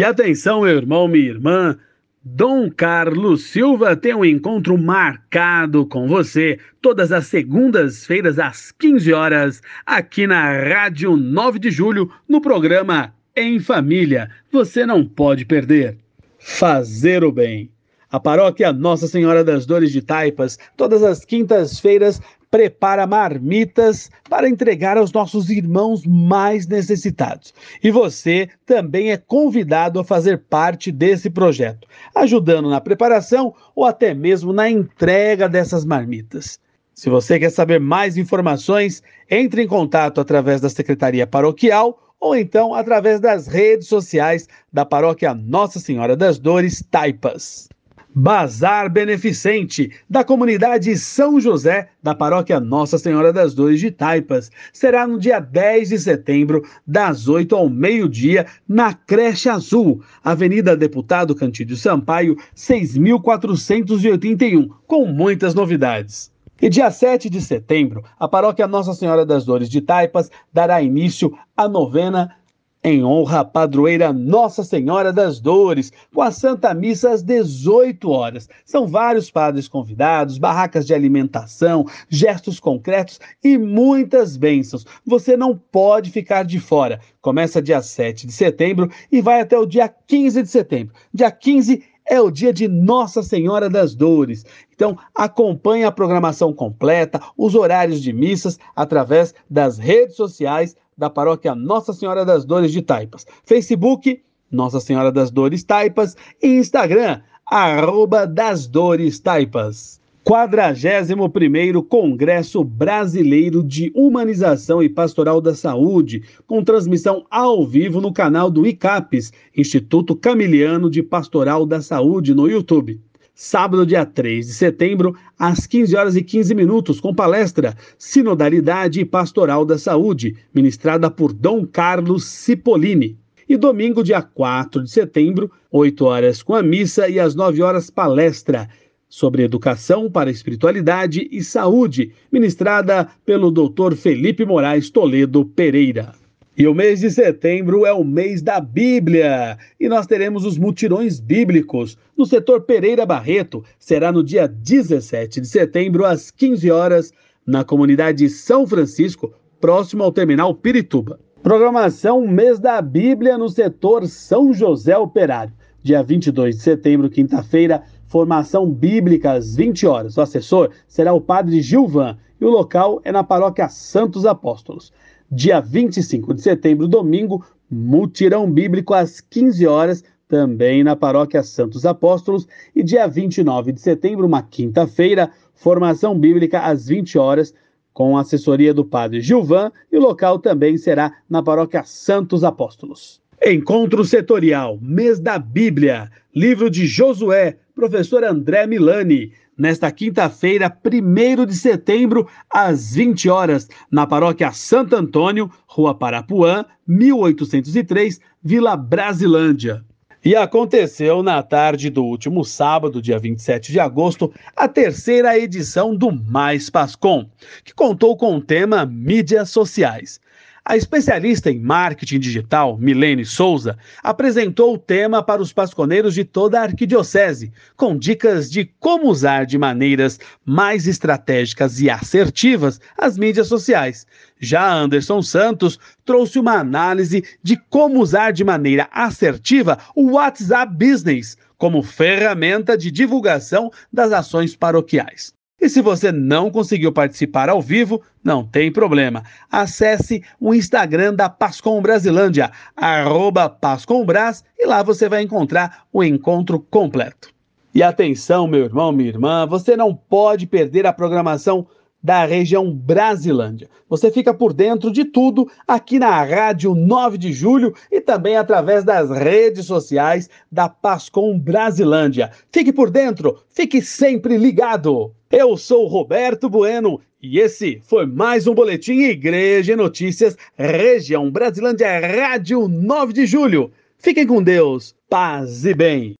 E atenção, meu irmão, minha irmã, Dom Carlos Silva tem um encontro marcado com você todas as segundas-feiras às 15 horas, aqui na Rádio 9 de Julho, no programa Em Família. Você não pode perder. Fazer o bem. A paróquia Nossa Senhora das Dores de Taipas, todas as quintas-feiras, prepara marmitas para entregar aos nossos irmãos mais necessitados. E você também é convidado a fazer parte desse projeto, ajudando na preparação ou até mesmo na entrega dessas marmitas. Se você quer saber mais informações, entre em contato através da Secretaria Paroquial ou então através das redes sociais da Paróquia Nossa Senhora das Dores Taipas. Bazar Beneficente, da comunidade São José, da paróquia Nossa Senhora das Dores de Taipas. Será no dia 10 de setembro, das 8 ao meio-dia, na Creche Azul, Avenida Deputado Cantídio Sampaio, 6481, com muitas novidades. E dia 7 de setembro, a paróquia Nossa Senhora das Dores de Taipas dará início à novena em honra à padroeira Nossa Senhora das Dores, com a Santa Missa às 18 horas. São vários padres convidados, barracas de alimentação, gestos concretos e muitas bênçãos. Você não pode ficar de fora. Começa dia 7 de setembro e vai até o dia 15 de setembro. Dia 15 é o dia de Nossa Senhora das Dores. Então, acompanhe a programação completa, os horários de missas através das redes sociais da paróquia Nossa Senhora das Dores de Taipas. Facebook, Nossa Senhora das Dores Taipas e Instagram, arroba das Dores Taipas. 41º Congresso Brasileiro de Humanização e Pastoral da Saúde, com transmissão ao vivo no canal do ICAPES, Instituto Camiliano de Pastoral da Saúde, no YouTube sábado, dia 3 de setembro, às 15 horas e 15 minutos, com palestra Sinodalidade e Pastoral da Saúde, ministrada por Dom Carlos Cipollini. E domingo, dia 4 de setembro, 8 horas com a missa e às 9 horas palestra sobre educação para espiritualidade e saúde, ministrada pelo Dr. Felipe Moraes Toledo Pereira. E o mês de setembro é o mês da Bíblia. E nós teremos os mutirões bíblicos no setor Pereira Barreto. Será no dia 17 de setembro, às 15 horas, na comunidade São Francisco, próximo ao terminal Pirituba. Programação Mês da Bíblia no setor São José Operário. Dia 22 de setembro, quinta-feira, formação bíblica às 20 horas. O assessor será o padre Gilvan e o local é na paróquia Santos Apóstolos. Dia 25 de setembro, domingo, mutirão bíblico às 15 horas, também na paróquia Santos Apóstolos. E dia 29 de setembro, uma quinta-feira, formação bíblica às 20 horas, com assessoria do padre Gilvan, e o local também será na paróquia Santos Apóstolos. Encontro Setorial, Mês da Bíblia, livro de Josué, professor André Milani nesta quinta-feira, 1 de setembro, às 20 horas, na paróquia Santo Antônio, Rua Parapuã, 1803, Vila Brasilândia. E aconteceu na tarde do último sábado, dia 27 de agosto, a terceira edição do Mais Pascom, que contou com o tema Mídias Sociais. A especialista em marketing digital, Milene Souza, apresentou o tema para os pasconeiros de toda a arquidiocese, com dicas de como usar de maneiras mais estratégicas e assertivas as mídias sociais. Já Anderson Santos trouxe uma análise de como usar de maneira assertiva o WhatsApp Business como ferramenta de divulgação das ações paroquiais. E se você não conseguiu participar ao vivo, não tem problema. Acesse o Instagram da Pascom Brasilândia, arroba Pascombras, e lá você vai encontrar o encontro completo. E atenção, meu irmão, minha irmã, você não pode perder a programação da região Brasilândia. Você fica por dentro de tudo aqui na Rádio 9 de Julho e também através das redes sociais da Pascom Brasilândia. Fique por dentro, fique sempre ligado. Eu sou Roberto Bueno e esse foi mais um boletim Igreja Notícias Região Brasilândia Rádio 9 de Julho. Fiquem com Deus, paz e bem.